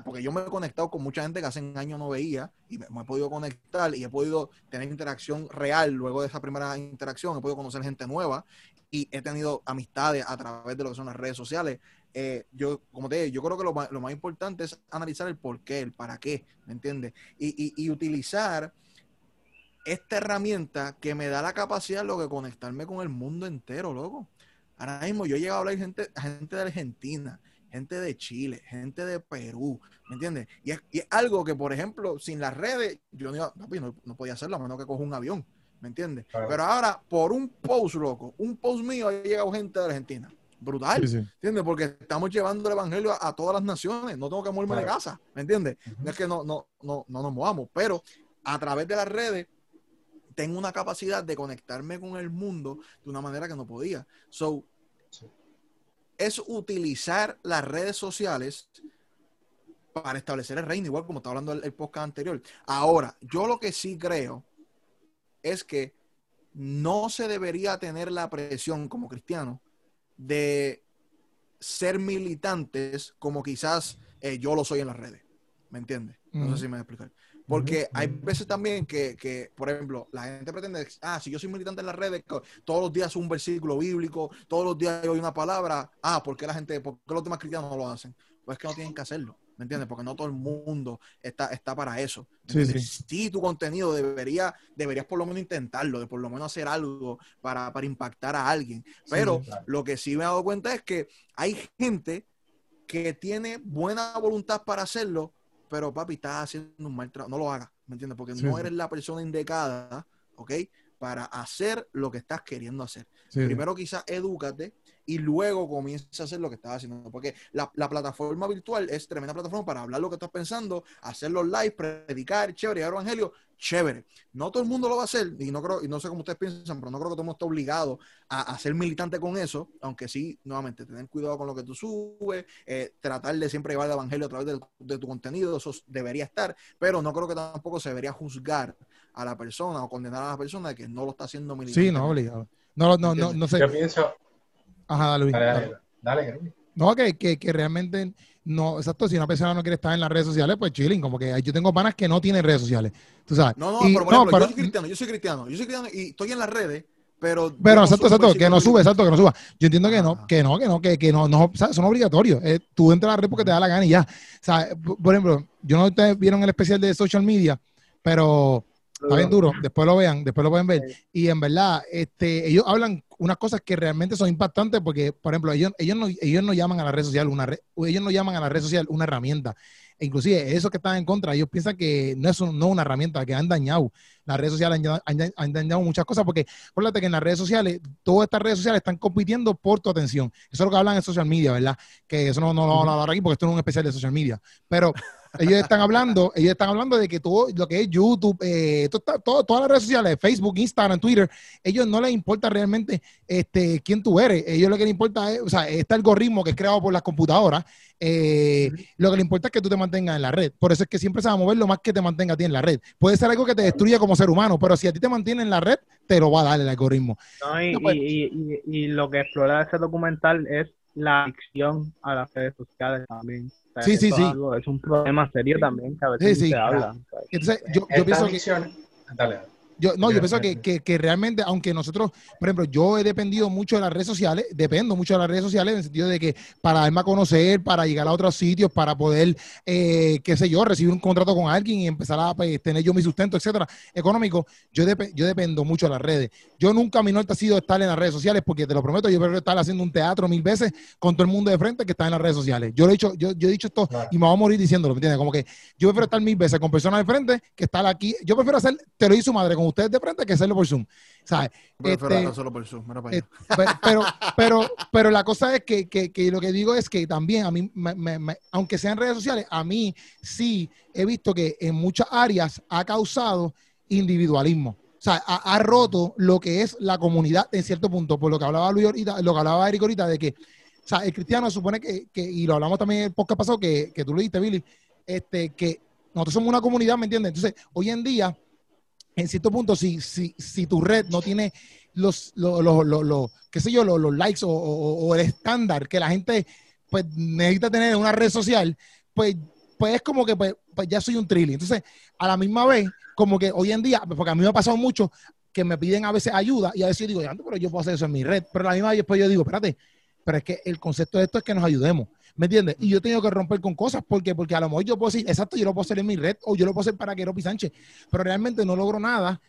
porque yo me he conectado con mucha gente que hace años no veía y me, me he podido conectar y he podido tener interacción real luego de esa primera interacción, he podido conocer gente nueva y he tenido amistades a través de lo que son las redes sociales. Eh, yo, como te digo, yo creo que lo, lo más importante es analizar el por qué, el para qué, ¿me entiendes? Y, y, y utilizar esta herramienta que me da la capacidad lo que conectarme con el mundo entero, loco. Ahora mismo yo he llegado a hablar gente, a gente de Argentina, gente de Chile, gente de Perú, ¿me entiendes? Y es, y es algo que, por ejemplo, sin las redes, yo no, iba- no, no podía hacerlo a menos que coja un avión, ¿me entiendes? Claro. Pero ahora, por un post, loco, un post mío, ha llegado gente de Argentina. Brutal. Sí, sí. ¿Entiendes? Porque estamos llevando el evangelio a, a todas las naciones. No tengo que moverme de Claro. casa. ¿Me entiendes? No es que no, no, no, no nos movamos, pero a través de las redes tengo una capacidad de conectarme con el mundo de una manera que no podía. So, Sí. es utilizar las redes sociales para establecer el reino, igual como estaba hablando el, el podcast anterior. Ahora, yo lo que sí creo es que no se debería tener la presión como cristiano de ser militantes como quizás eh, yo lo soy en las redes. ¿Me entiendes? No sé si me voy a explicar. Porque hay veces también que, que, por ejemplo, la gente pretende, ah, si yo soy militante en las redes, todos los días un versículo bíblico, todos los días hay una palabra, ah, ¿por qué la gente, por qué los demás cristianos no lo hacen? Pues es que no tienen que hacerlo, ¿me entiendes? Porque no todo el mundo está, está para eso. ¿me Sí, tu contenido debería, deberías por lo menos intentarlo, de por lo menos hacer algo para, para impactar a alguien. Pero sí, claro. lo que sí me he dado cuenta es que hay gente que tiene buena voluntad para hacerlo, pero papi, estás haciendo un mal trabajo. No lo hagas, ¿me entiendes? Porque no eres la persona indicada, ¿ok? Para hacer lo que estás queriendo hacer. Primero quizás edúcate y luego comienza a hacer lo que estás haciendo. Porque la, la plataforma virtual es tremenda plataforma para hablar lo que estás pensando, hacer los live, predicar, chévere, llevar evangelio, chévere. No todo el mundo lo va a hacer, y no creo, y no sé cómo ustedes piensan, pero no creo que todo el mundo esté obligado a, a ser militante con eso, aunque sí, nuevamente, tener cuidado con lo que tú subes, eh, tratar de siempre llevar el evangelio a través de, de tu contenido, eso debería estar, pero no creo que tampoco se debería juzgar a la persona o condenar a la persona de que no lo está haciendo militante. Sí, no, obligado. No, no, no, no sé. Yo pienso, Ajá, dale, Luis. dale, dale. dale. No, que, que, que realmente no, exacto, si una persona no quiere estar en las redes sociales, pues chilling, como que yo tengo panas que no tienen redes sociales, tú sabes. No, no, Y- pero por no, ejemplo, pero- yo soy cristiano, yo soy cristiano, yo soy cristiano y estoy en las redes, pero... Pero no exacto, exacto, que no sube, exacto, que no suba. Yo entiendo que no, Ajá. que no, que no, que, que no, no, o sea, eso no es obligatorio. Eh, tú entras a la red porque te da la gana y ya. O sea, p- por ejemplo, yo no ustedes vieron el especial de social media, pero está bien duro. Después lo vean, después lo pueden ver. Y en verdad, este, ellos hablan unas cosas que realmente son impactantes porque, por ejemplo, ellos, ellos, no, ellos no llaman a la red social una red, ellos no llaman a la red social una herramienta. E inclusive, esos que están en contra, ellos piensan que no es un- no una herramienta, que han dañado. Las redes sociales han, han- han dañado muchas cosas porque, acuérdate que en las redes sociales, todas estas redes sociales están compitiendo por tu atención. Eso es lo que hablan en social media, ¿verdad? Que eso no, no lo vamos a hablar aquí porque esto no es un especial de social media. Pero ellos están hablando, ellos están hablando de que todo lo que es YouTube, eh, todo está- todo- todas las redes sociales, Facebook, Instagram, Twitter, ellos no les importa realmente este, quién tú eres. Ellos lo que les importa es, o sea, este algoritmo que es creado por las computadoras, eh, lo que le importa es que tú te mantengas en la red. Por eso es que siempre se va a mover lo más que te mantenga a ti en la red. Puede ser algo que te destruya como ser humano, pero si a ti te mantiene en la red, te lo va a dar el algoritmo. No, y, No, pues- y, y, y- y lo que explora ese documental es la adicción a las redes sociales también. O sea, Sí, sí, sí. Es, algo- es un problema serio también que a veces Sí, sí. se habla. Entonces, yo, yo pienso que... adicción, dale, dale. Yo, no, yo pienso que, que, que realmente, aunque nosotros, por ejemplo, yo he dependido mucho de las redes sociales, dependo mucho de las redes sociales en el sentido de que para darme a conocer, para llegar a otros sitios, para poder, eh, qué sé yo, recibir un contrato con alguien y empezar a pues, tener yo mi sustento, etcétera, económico, yo, dep- yo dependo mucho de las redes. Yo nunca mi norte ha sido estar en las redes sociales porque te lo prometo, yo prefiero estar haciendo un teatro mil veces con todo el mundo de frente que estar en las redes sociales. Yo lo he dicho, yo, yo he dicho esto Claro. y me voy a morir diciéndolo, ¿me entiendes? Como que yo prefiero estar mil veces con personas de frente que estar aquí. Yo prefiero hacer, te lo su madre, con ustedes de frente que hacerlo por Zoom. ¿Sabes? Prefiero Este, por Zoom, para eh, <laughs> pero, pero, pero la cosa es que, que- que lo que digo es que también a mí, me- me- me- aunque sean redes sociales, a mí sí he visto que en muchas áreas ha causado individualismo. O sea, ha, ha roto lo que es la comunidad en cierto punto, por lo que hablaba Luis ahorita, lo que hablaba Eric ahorita, de que, o sea, el cristiano supone que, que- y lo hablamos también en el podcast pasado, que, que tú lo dijiste, Billy, este, que nosotros somos una comunidad, ¿me entiendes? Entonces, hoy en día, en cierto punto, si, si, si tu red no tiene los, los, los, los- qué sé yo, los, likes o, o- el estándar que la gente pues necesita tener en una red social, pues, pues es como que pues, pues ya soy un trilli. Entonces, a la misma vez, como que hoy en día, porque a mí me ha pasado mucho que me piden a veces ayuda y a veces yo digo, "Ya, pero yo puedo hacer eso en mi red, pero a la misma vez después yo digo, espérate, pero es que el concepto de esto es que nos ayudemos. ¿Me entiendes? Y yo tengo que romper con cosas porque, porque a lo mejor yo puedo decir, exacto, yo lo puedo hacer en mi red o yo lo puedo hacer para Queropi Sánchez, pero realmente no logro nada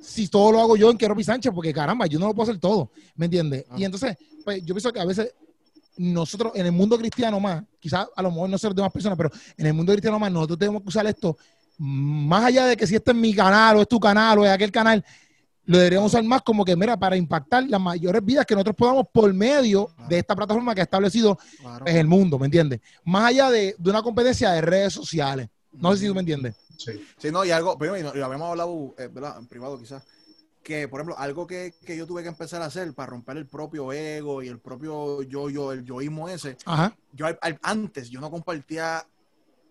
si todo lo hago yo en Queropi Sánchez, porque caramba, yo no lo puedo hacer todo, ¿me entiendes? Ah. Y entonces, pues yo pienso que a veces nosotros en el mundo cristiano más, quizás a lo mejor no sé las demás personas, pero en el mundo cristiano más, nosotros tenemos que usar esto, más allá de que si este es mi canal o es tu canal o es aquel canal, lo deberíamos usar más como que, mira, para impactar las mayores vidas que nosotros podamos por medio de esta plataforma que ha establecido Claro. pues, el mundo, ¿me entiendes? Más allá de, de una competencia de redes sociales. No sé si tú me entiendes. Sí. Sí, no, y algo, primero, y lo habíamos hablado, eh, ¿verdad? En privado quizás, que, por ejemplo, algo que, que yo tuve que empezar a hacer para romper el propio ego y el propio yo-yo, el yoísmo ese, Ajá. yo al- antes yo no compartía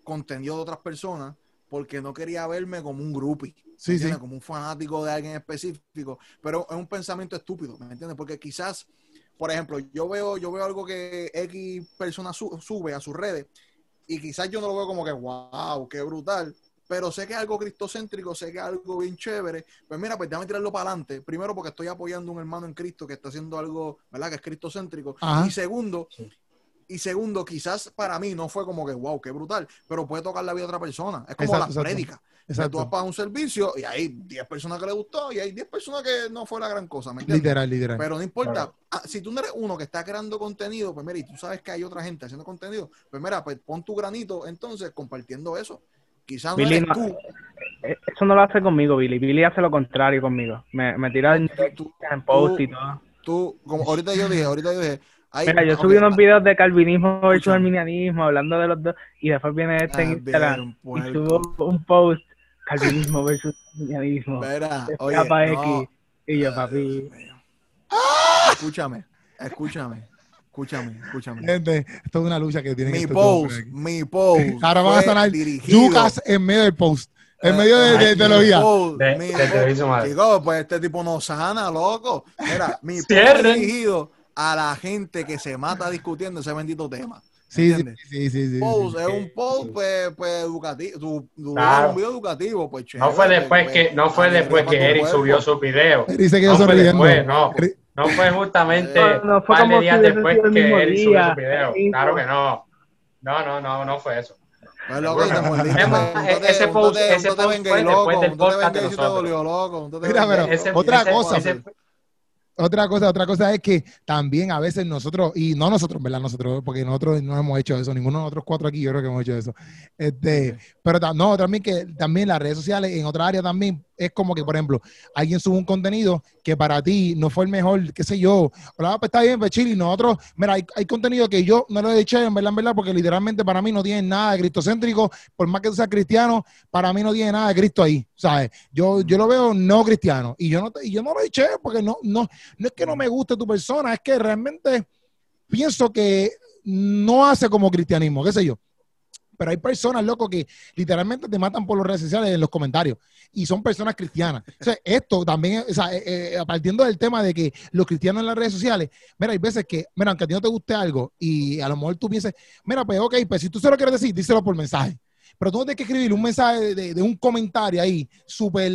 contenido de otras personas porque no quería verme como un groupie, como un fanático de alguien específico, pero es un pensamiento estúpido, ¿me entiendes? Porque quizás, por ejemplo, yo veo, yo veo algo que X persona su- sube a sus redes y quizás yo no lo veo como que, wow, qué brutal, pero sé que es algo cristocéntrico, sé que es algo bien chévere, pues mira, pues déjame tirarlo para adelante, primero porque estoy apoyando a un hermano en Cristo que está haciendo algo, ¿verdad? Que es cristocéntrico, Ajá. y segundo, Sí. Y segundo, quizás para mí no fue como que, wow, qué brutal, pero puede tocar la vida de otra persona. Es como Exacto, las exacto. prédicas. Tú vas para un servicio y hay 10 personas que le gustó y hay 10 personas que no fue la gran cosa. Literal, literal. Pero no importa, Claro. ah, si tú no eres uno que está creando contenido, pues mira, y tú sabes que hay otra gente haciendo contenido, pues mira, pues pon tu granito entonces compartiendo eso. Quizás no Billy eres no- tú, Eh, Eso no lo hace conmigo, Billy. Billy hace lo contrario conmigo. Me, me tira en, tú, en post y todo. tú, como ahorita yo dije, ahorita yo dije, Mira, yo subí unos videos de calvinismo versus arminianismo, hablando de los dos, y después viene este en Ah, Instagram bien, y subo un post, calvinismo versus arminianismo. Mira, de oye, capa no. X. Y yo, Ay, papi. Escúchame, escúchame, escúchame, escúchame. Gente, esto es una lucha que tienen Mi post, mi post. Ahora van a sonar dirigido- yucas en medio del post, en medio de, de ay, teología. mi De- de. Chicos, pues este tipo no sana, loco. Mira, mi post dirigido a la gente que se mata discutiendo ese bendito tema. Sí, sí, sí, sí, sí, Post, sí. es un post pues, pues educativo, tu, tu- Claro. un video educativo, pues No fue chévere, después pues, que, no fue después que Eric subió su video. Dice que No fue después, no. No fue justamente No, no fue un par de como días si después que Eric subió su video. Claro que no. No, no, no, no fue eso. Pues loco, tote- ese post- ese post venga fue después del podcast de nosotros. Mira, pero- Ese- otra ese- cosa. Otra cosa, otra cosa es que también a veces nosotros, y no nosotros, ¿verdad? Nosotros, porque nosotros no hemos hecho eso, ninguno de nosotros cuatro aquí yo creo que hemos hecho eso. Este, pero no, también que también las redes sociales en otra área también es como que, por ejemplo, alguien sube un contenido que para ti no fue el mejor, qué sé yo, hola, pues está bien, pues chile, y nosotros, mira, hay, hay contenido que yo no lo he dicho en verdad, en verdad, porque literalmente para mí no tiene nada de cristocéntrico, por más que tú seas cristiano, para mí no tiene nada de Cristo ahí, ¿sabes? Yo, yo lo veo no cristiano, y yo no, te- y yo no lo eché porque no, no, no es que no me guste tu persona, es que realmente pienso que no hace como cristianismo, qué sé yo. Pero hay personas, loco, que literalmente te matan por las redes sociales en los comentarios. Y son personas cristianas. O sea, <laughs> esto también, o sea, eh, eh, partiendo del tema de que los cristianos en las redes sociales, mira, hay veces que, mira, aunque a ti no te guste algo y a lo mejor tú pienses, mira, pues ok, pues si tú se lo quieres decir, díselo por mensaje. Pero tú no tienes que escribir un mensaje de, de- de un comentario ahí, súper,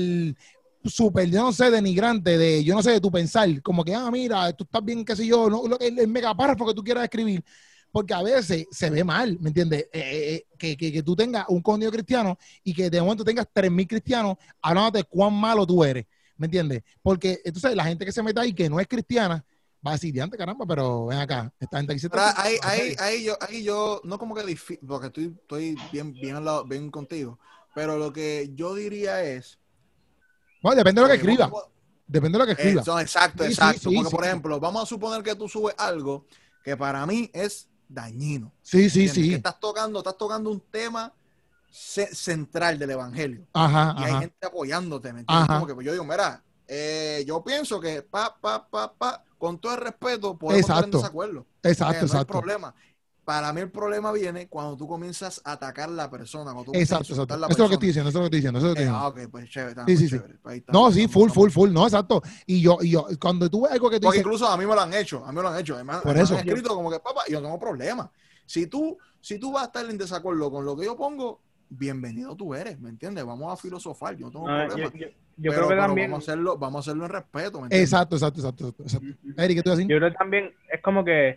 súper, yo no sé, denigrante, de, yo no sé, de tu pensar, como que, ah, mira, tú estás bien, qué sé yo, no, lo que- el, megapárrafo que tú quieras escribir, porque a veces se ve mal, ¿me entiendes? Eh, eh, eh, que, que, que tú tengas un contenido cristiano y que de momento tengas 3.000 cristianos hablándote cuán malo tú eres, ¿me entiendes? Porque entonces la gente que se mete ahí que no es cristiana va a decir, diante caramba, pero ven acá, esta gente aquí se está... ahí, ahí, ahí yo, ahí yo, no como que difícil, porque estoy, estoy bien, bien, al lado- bien contigo, pero lo que yo diría es... Bueno, depende de lo que eh, escriba, depende de lo que escriba. Eso, exacto, Sí, sí, exacto. sí, porque, sí. por ejemplo, vamos a suponer que tú subes algo que para mí es dañino. Sí, sí, ¿entiendes? Que sí. estás tocando, estás tocando un tema ce- central del evangelio. Ajá, Y hay gente apoyándote, ¿me entiendes? Ajá. Como que pues, yo digo, mira, eh, yo pienso que pa, pa, pa, pa, con todo el respeto, podemos Exacto. desacuerdo. Exacto, Eh, no hay exacto. problema. Para mí el problema viene cuando tú comienzas a atacar a la persona. Cuando tú Exacto, exacto. Eso es lo que estoy diciendo, eso es lo que estoy diciendo. Eso es lo que Eh, ah, diciendo. ok, pues chévere. está, Sí, sí, sí. chévere. Pues ahí está, No, sí, full, full, full, no, exacto. Y yo, y yo, cuando tú ves algo que tú Porque dices, incluso a mí me lo han hecho, a mí me lo han hecho. Además, Por me eso. han escrito como que, papá, yo no tengo problema. Si tú, si tú vas a estar en desacuerdo con lo que yo pongo, bienvenido tú eres, ¿me entiendes? Vamos a filosofar, yo no tengo Ah, problema. yo, yo- yo Pero- creo que pero también, Vamos a hacerlo, vamos a hacerlo en respeto, ¿me entiendes? exacto, exacto, exacto, exacto. Eric, ¿qué tú vas a decir? yo creo que también es como que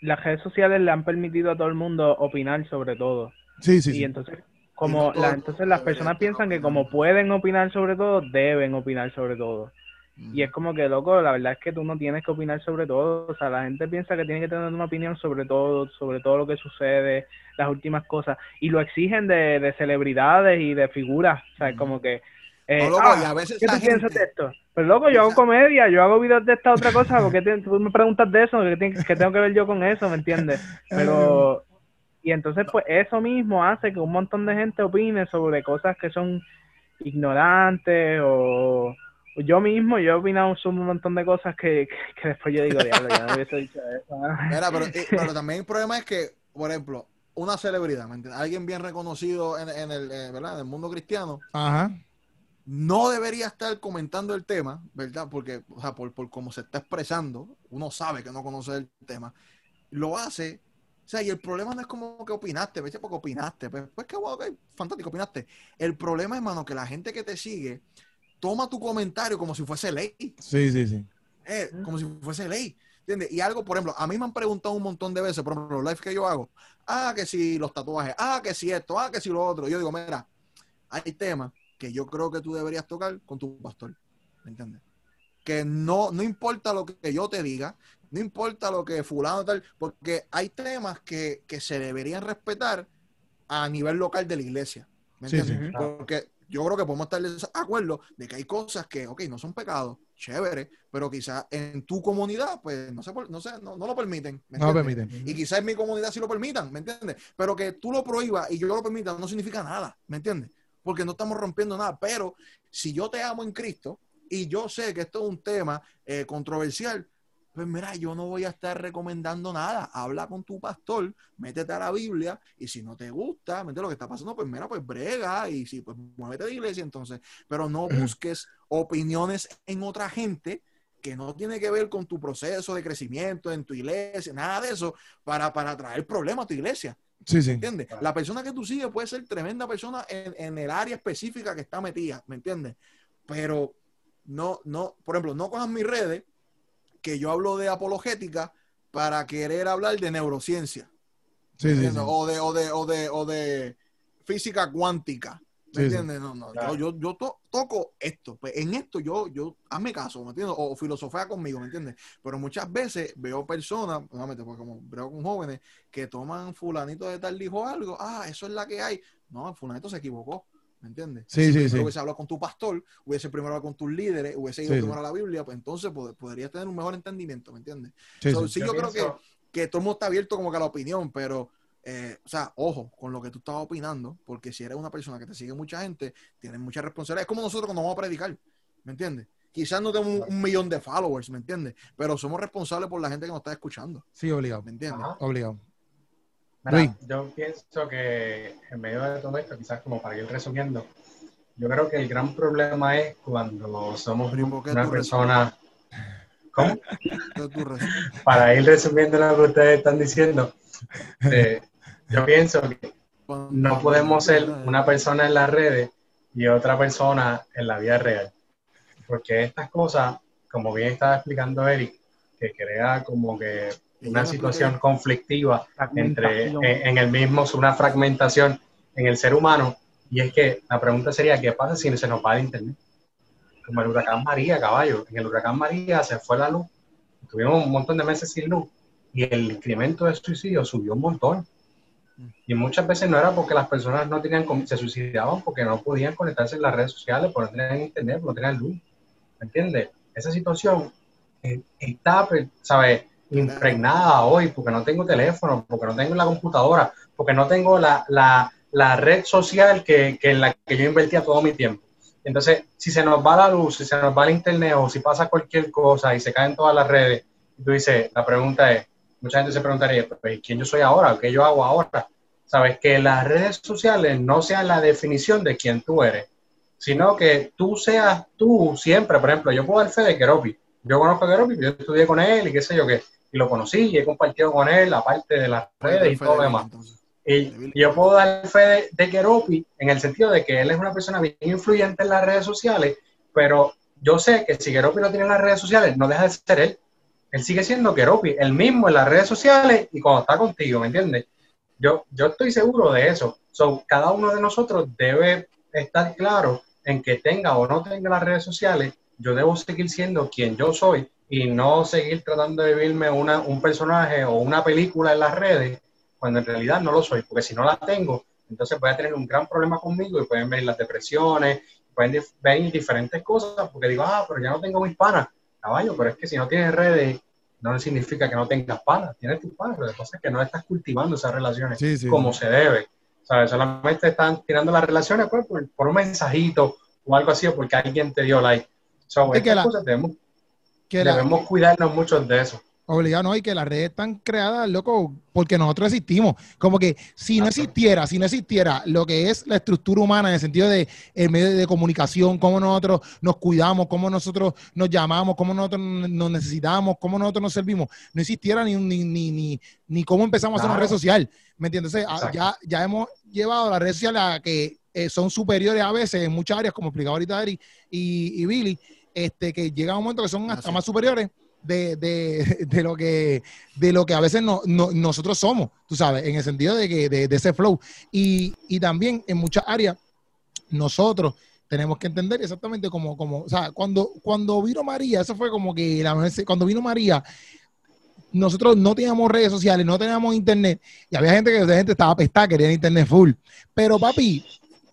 las redes sociales le han permitido a todo el mundo opinar sobre todo. Sí, sí, y sí. entonces, Y como no todo la, el entonces las personas piensan que como pueden opinar sobre todo, deben opinar sobre todo. Mm. Y es como que, loco, la verdad es que tú no tienes que opinar sobre todo. O sea, la gente piensa que tiene que tener una opinión sobre todo, sobre todo lo que sucede, las últimas cosas. Y lo exigen de, de celebridades y de figuras. O sea, es como que... eh, No, loco, ah, y a veces ¿Qué tú piensas de esto? Pero loco, yo hago comedia, yo hago videos de esta otra cosa, ¿por qué te- tú me preguntas de eso? ¿Qué, tiene- qué tengo que ver yo con eso? ¿Me entiendes? Pero... Y entonces, pues eso mismo hace que un montón de gente opine sobre cosas que son ignorantes o... Yo mismo, yo he opinado un montón de cosas que, que, que después yo digo, diablo, yo no hubiese dicho eso. ¿ah?". Mira, pero, pero <laughs> también el problema es que, por ejemplo, una celebridad, ¿me entiendes? Alguien bien reconocido en, en el, eh, ¿verdad? en el mundo cristiano, Ajá. No debería estar comentando el tema, ¿verdad? Porque, o sea, por, por cómo se está expresando, uno sabe que no conoce el tema, lo hace. O sea, y el problema no es como que opinaste, ¿viste? Porque opinaste. Pues, pues bueno, ok, fantástico, opinaste. El problema, hermano, que la gente que te sigue toma tu comentario como si fuese ley. Sí, sí, sí. Eh, como si fuese ley. ¿Entiendes? Y algo, por ejemplo, a mí me han preguntado un montón de veces, por ejemplo, los lives que yo hago, ah, que si los tatuajes, ah, que si esto, ah, que si lo otro. Yo digo, mira, hay temas que yo creo que tú deberías tocar con tu pastor. ¿Me entiendes? Que no, no importa lo que yo te diga, no importa lo que fulano tal, porque hay temas que, que se deberían respetar a nivel local de la iglesia. ¿Me Sí, entiendes? sí. Porque yo creo que podemos estar de acuerdo de que hay cosas que, ok, no son pecados, chévere, pero quizás en tu comunidad, pues no sé, no, sé, no, lo permiten. no lo permiten. Y quizás en mi comunidad sí lo permitan, ¿me entiendes? Pero que tú lo prohíbas y yo lo permita no significa nada, ¿me entiendes? Porque no estamos rompiendo nada. Pero si yo te amo en Cristo y yo sé que esto es un tema eh, controversial, pues mira, yo no voy a estar recomendando nada. Habla con tu pastor, métete a la Biblia y si no te gusta, entiendes lo que está pasando, pues mira, pues brega y si pues muévete de iglesia entonces, pero no busques opiniones en otra gente que no tiene que ver con tu proceso de crecimiento en tu iglesia, nada de eso, para, para traer problemas a tu iglesia. Sí, sí. ¿Entiendes? La persona que tú sigues puede ser tremenda persona en, en el área específica que está metida, ¿me entiendes? Pero no, no, por ejemplo, no cojan mis redes que yo hablo de apologética para querer hablar de neurociencia. Sí, sí, O, de, o, de, o, de, o de física cuántica. ¿Me entiendes? No, no, yo, yo, toco esto. Pues en esto yo, yo, hazme caso, ¿me entiendes? O, filosofía conmigo, ¿me entiendes? Pero muchas veces veo personas, nuevamente, pues como veo con jóvenes, que toman fulanito de tal dijo algo, ah, eso es la que hay. No, fulanito se equivocó. ¿Me entiendes? Sí, sí, sí. Hubiese hablado con tu pastor, hubiese primero hablado con tus líderes, hubiese ido primero a la Biblia, pues entonces podrías tener un mejor entendimiento, ¿me entiendes? Sí, yo, creo que, que todo el mundo está abierto como que a la opinión, pero, eh, o sea, ojo con lo que tú estás opinando, porque si eres una persona que te sigue mucha gente, tienes mucha responsabilidad. Es como nosotros cuando vamos a predicar, ¿me entiendes? Quizás no tenemos un, millón de followers, ¿me entiendes? Pero somos responsables por la gente que nos está escuchando. Sí, obligado. ¿Me entiendes? Obligado yo pienso que en medio de todo esto, quizás como para ir resumiendo, yo creo que el gran problema es cuando somos una persona... ¿Cómo? para ir resumiendo lo que ustedes están diciendo, eh, yo pienso que no podemos ser una persona en las redes y otra persona en la vida real. Porque estas cosas, como bien estaba explicando Eric, que crea como que una situación conflictiva entre en, el mismo, una fragmentación en el ser humano. Y es que la pregunta sería, ¿qué pasa si se nos va el internet? Como el huracán María, caballo. En el huracán María se fue la luz. Tuvimos un montón de meses sin luz. Y el incremento de suicidio subió un montón. Y muchas veces no era porque las personas no tenían, se suicidaban porque no podían conectarse en las redes sociales, porque no tenían internet, porque no tenían luz. ¿Me entiendes? Esa situación eh, está, pues, ¿sabes? impregnada hoy, porque no tengo teléfono, porque no tengo la computadora, porque no tengo la, la, la red social que, que, en la que yo invertía todo mi tiempo. Entonces, si se nos va la luz, si se nos va el internet o si pasa cualquier cosa y se caen todas las redes, tú dices, la pregunta es, mucha gente se preguntaría, pues, ¿quién yo soy ahora? ¿Qué yo hago ahora? Sabes, que las redes sociales no sean la definición de quién tú eres, sino que tú seas tú siempre. Por ejemplo, yo puedo dar fe de Keropi. Yo conozco a Keropi, yo estudié con él y qué sé yo qué y lo conocí y he compartido con él, aparte de las redes y todo lo demás. Y, yo puedo dar fe de, Keropi en el sentido de que él es una persona bien influyente en las redes sociales, pero yo sé que si Keropi no tiene las redes sociales, no deja de ser él. Él sigue siendo Keropi, el mismo en las redes sociales y cuando está contigo, ¿me entiendes? Yo, yo estoy seguro de eso. So, cada uno de nosotros debe estar claro en que tenga o no tenga las redes sociales, yo debo seguir siendo quien yo soy y no seguir tratando de vivirme una, un personaje o una película en las redes cuando en realidad no lo soy, porque si no la tengo, entonces voy a tener un gran problema conmigo y pueden ver las depresiones, pueden ver diferentes cosas, porque digo, ah, pero ya no tengo mis panas, caballo, pero es que si no tienes redes, no significa que no tengas panas, tienes tus panas, lo que pasa es que no estás cultivando esas relaciones como se debe, ¿sabes? Solamente están tirando las relaciones pues, por, un mensajito o algo así, o porque alguien te dio like. So, estas cosas tenemos Debemos cuidarnos mucho de eso. Obligado, ¿no? Y que las redes están creadas, loco, porque nosotros existimos. Como que si no existiera, si no existiera lo que es la estructura humana en el sentido de el medio de comunicación, cómo nosotros nos cuidamos, cómo nosotros nos llamamos, cómo nosotros nos necesitamos, cómo nosotros nos servimos, no existiera ni, ni, ni, ni, cómo empezamos a hacer una red social. ¿Me entiendes? Ah, ya, ya hemos llevado las redes sociales a que eh, son superiores a veces en muchas áreas, como explicaba ahorita Eric y, y Billy este, que llega un momento que son hasta más superiores de, de, <laughs> de, lo que, de lo que a veces no, nosotros somos, tú sabes, en el sentido de, que, de, ese flow. Y, y también en muchas áreas, nosotros tenemos que entender exactamente como, como o sea, cuando, cuando vino María, eso fue como que la, cuando vino María, nosotros no teníamos redes sociales, no teníamos internet, y había gente que gente estaba apestada, quería internet full. Pero papi,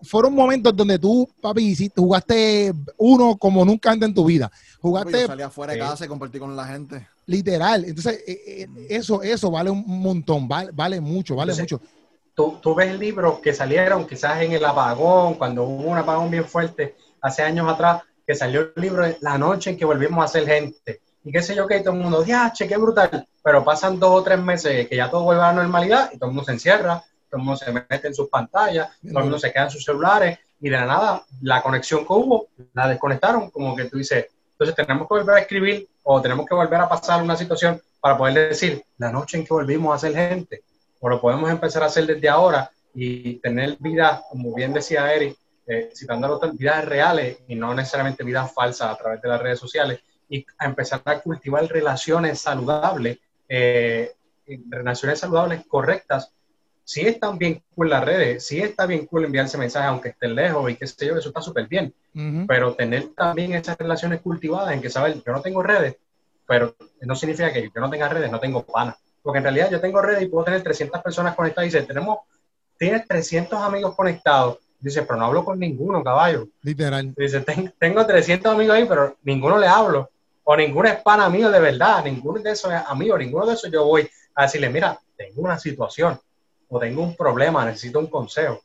fueron momentos donde tú, papi, jugaste uno como nunca antes en tu vida. Yo Jugaste salí afuera de casa y compartí con la gente. literal. Entonces, eh, eh, eso, eso vale un montón, vale, vale mucho, vale Entonces, mucho. Tú, tú ves libros que salieron quizás en el apagón, cuando hubo un apagón bien fuerte hace años atrás, que salió el libro La noche en que volvimos a ser gente. Y qué sé yo, que todo el mundo, che, qué brutal. Pero pasan dos o tres meses que ya todo vuelve a la normalidad y todo el mundo se encierra, todo el mundo se mete en sus pantallas, todo el mundo se queda en sus celulares y de la nada la conexión que hubo la desconectaron, como que tú dices, entonces tenemos que volver a escribir o tenemos que volver a pasar una situación para poder decir la noche en que volvimos a ser gente o lo podemos empezar a hacer desde ahora y tener vidas, como bien decía Eric, eh, citándolo, vidas reales y no necesariamente vidas falsas a través de las redes sociales y a empezar a cultivar relaciones saludables, eh, relaciones saludables correctas. Sí están bien cool las redes, sí está bien cool enviarse mensajes aunque estén lejos y qué sé yo, eso está súper bien, Ujú. pero tener también esas relaciones cultivadas en que saber, yo no tengo redes, pero no significa que yo no tenga redes, no tengo panas. Porque en realidad yo tengo redes y puedo tener 300 personas conectadas y dice, tenemos, tienes 300 amigos conectados. Dice, pero no hablo con ninguno, caballo. Literal. Dice, "Ten- tengo 300 amigos ahí, pero ninguno le hablo. O ninguno es pana mío de verdad, ninguno de esos es amigo, ninguno de esos yo voy a decirle, mira, tengo una situación o tengo un problema, necesito un consejo.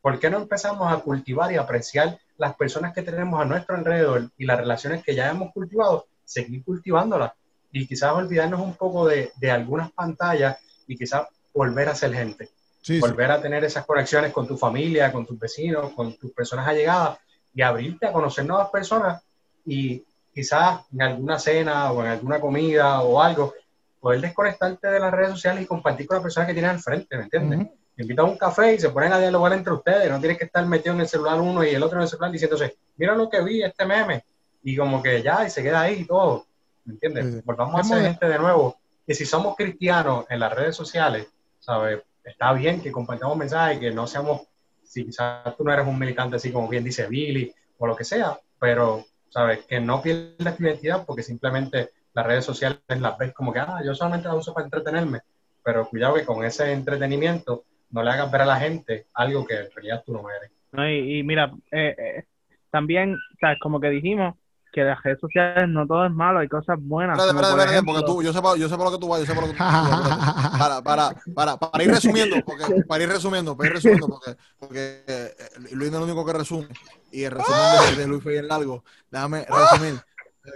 ¿Por qué no empezamos a cultivar y apreciar las personas que tenemos a nuestro alrededor y las relaciones que ya hemos cultivado, seguir cultivándolas? Y quizás olvidarnos un poco de, de algunas pantallas y quizás volver a ser gente Sí, sí. volver a tener esas conexiones con tu familia, con tus vecinos, con tus personas allegadas y abrirte a conocer nuevas personas y quizás en alguna cena o en alguna comida o algo, poder desconectarte de las redes sociales y compartir con la persona que tienes al frente, ¿me entiendes? Ujú. Te invitan a un café y se ponen a dialogar entre ustedes, no tienes que estar metido en el celular uno y el otro en el celular diciéndose, mira lo que vi, este meme, y como que ya, y se queda ahí y todo, ¿me entiendes? Sí, sí. Volvamos a ser gente de nuevo, y si somos cristianos en las redes sociales, ¿sabes? Está bien que compartamos mensajes, que no seamos, si quizás tú no eres un militante así como bien dice Billy o lo que sea, pero, ¿sabes? Que no pierdas tu identidad porque simplemente las redes sociales las ves como que, ah, yo solamente las uso para entretenerme, pero cuidado que con ese entretenimiento no le hagas ver a la gente algo que en realidad tú no eres. ¿no? Y, y mira, eh, eh, también, ¿sabes? Como que dijimos que las redes sociales no todo es malo, hay cosas buenas. Espérate, espérate, por espérate, ejemplo- porque tú, yo sé, para, yo sé para lo que tú vas, yo sé para lo que tú vas. <laughs> Para, para, para, para ir resumiendo, porque, para ir resumiendo, para ir resumiendo, porque, porque eh, Luis no es el único que resume, y el resumen de, de Luis fue bien largo. Déjame resumir.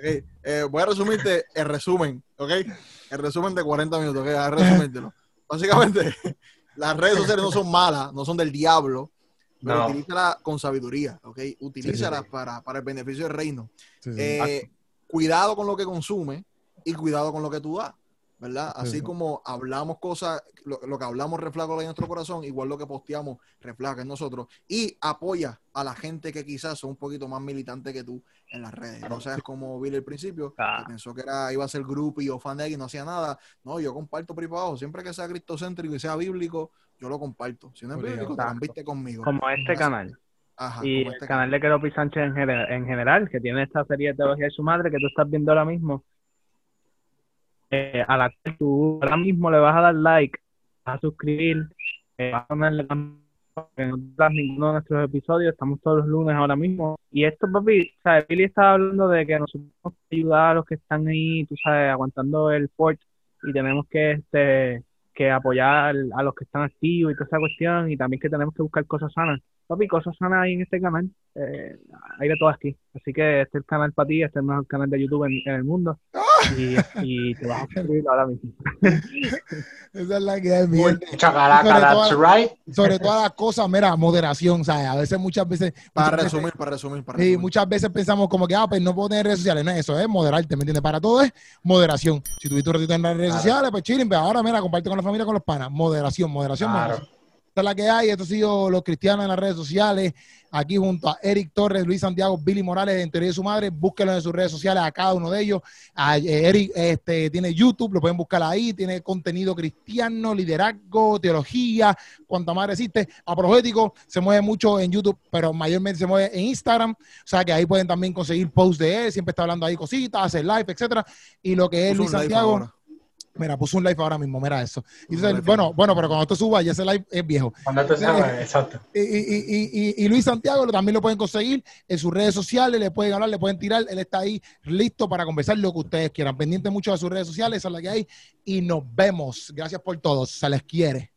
Eh, voy a resumirte el resumen, ¿ok? El resumen de 40 minutos, ¿ok? A resumírtelo. Básicamente, <laughs> las redes sociales no son malas, no son del diablo, pero No. utilízalas con sabiduría, ¿ok? Utilízalas sí. Para, para el beneficio del reino. Eh, cuidado con lo que consume y cuidado con lo que tú das, ¿verdad? Así Sí, sí. como hablamos cosas, lo, lo que hablamos refleja en nuestro corazón, igual lo que posteamos refleja en nosotros y apoya a la gente que quizás son un poquito más militantes que tú en las redes. No seas como Billy al principio, Ah. que pensó que era, iba a ser groupie o fan de y no hacía nada. No, yo comparto privado, siempre que sea cristocéntrico y sea bíblico, yo lo comparto. Si no es bíblico, te viste conmigo. como este canal. Ajá, y como el este canal de Keropi Sánchez en, gener- en general, que tiene esta serie de teología de su madre que tú estás viendo ahora mismo, eh, a la que tú ahora mismo le vas a dar like, vas a suscribir, eh, vas a ponerle que no te ninguno de nuestros episodios, estamos todos los lunes ahora mismo. Y esto, papi, ¿sabes? Billy estaba hablando de que nosotros tenemos que ayudar a los que están ahí, tú sabes, aguantando el fort y tenemos que, este, que apoyar a los que están activos y toda esa cuestión y también que tenemos que buscar cosas sanas. Papi, cosas sanas hay en este canal. Eh, hay de todo aquí. Así que este es el canal para ti, este es el mejor canal de YouTube en el mundo. Y, y te vas a suscribir ahora mismo. Esa es la que. Chacalaca, Sobre that's toda- right. Sobre todas las cosas, mira, moderación, ¿sabes? A veces, muchas veces. Para muchas veces- resumir, para resumir, para resumir. muchas veces pensamos como que, ah, pues no puedo tener redes sociales. No, eso es moderarte, ¿me entiendes? Para todo es moderación. Si tuviste un ratito en las redes Claro. sociales, pues chilling, pero ahora mira, comparte con la familia, con los panas. Moderación, moderación, Claro. moderación. Es la que hay. Esto ha sido Los Cristianos en las redes sociales. Aquí junto a Eric Torres, Luis Santiago, Billy Morales, en Teoría de su Madre. Búsquenlo en sus redes sociales a cada uno de ellos. A, eh, Eric este, tiene YouTube, lo pueden buscar ahí. Tiene contenido cristiano, liderazgo, teología, cuanta madre existe. Apologético, se mueve mucho en YouTube, pero mayormente se mueve en Instagram. O sea que ahí pueden también conseguir posts de él. Siempre está hablando ahí cositas, hacer live, etcétera. Y lo que es Luis Santiago. Mira, puso un live ahora mismo, mira eso. Y entonces, bueno, bueno, pero cuando esto suba, ya ese live es viejo. Cuando tú sabes, exacto. Y, y- y- y- y Luis Santiago también lo pueden conseguir en sus redes sociales, le pueden hablar, le pueden tirar. Él está ahí listo para conversar lo que ustedes quieran. Pendiente mucho de sus redes sociales, esa es la que hay. Y nos vemos. Gracias por todo. Se les quiere.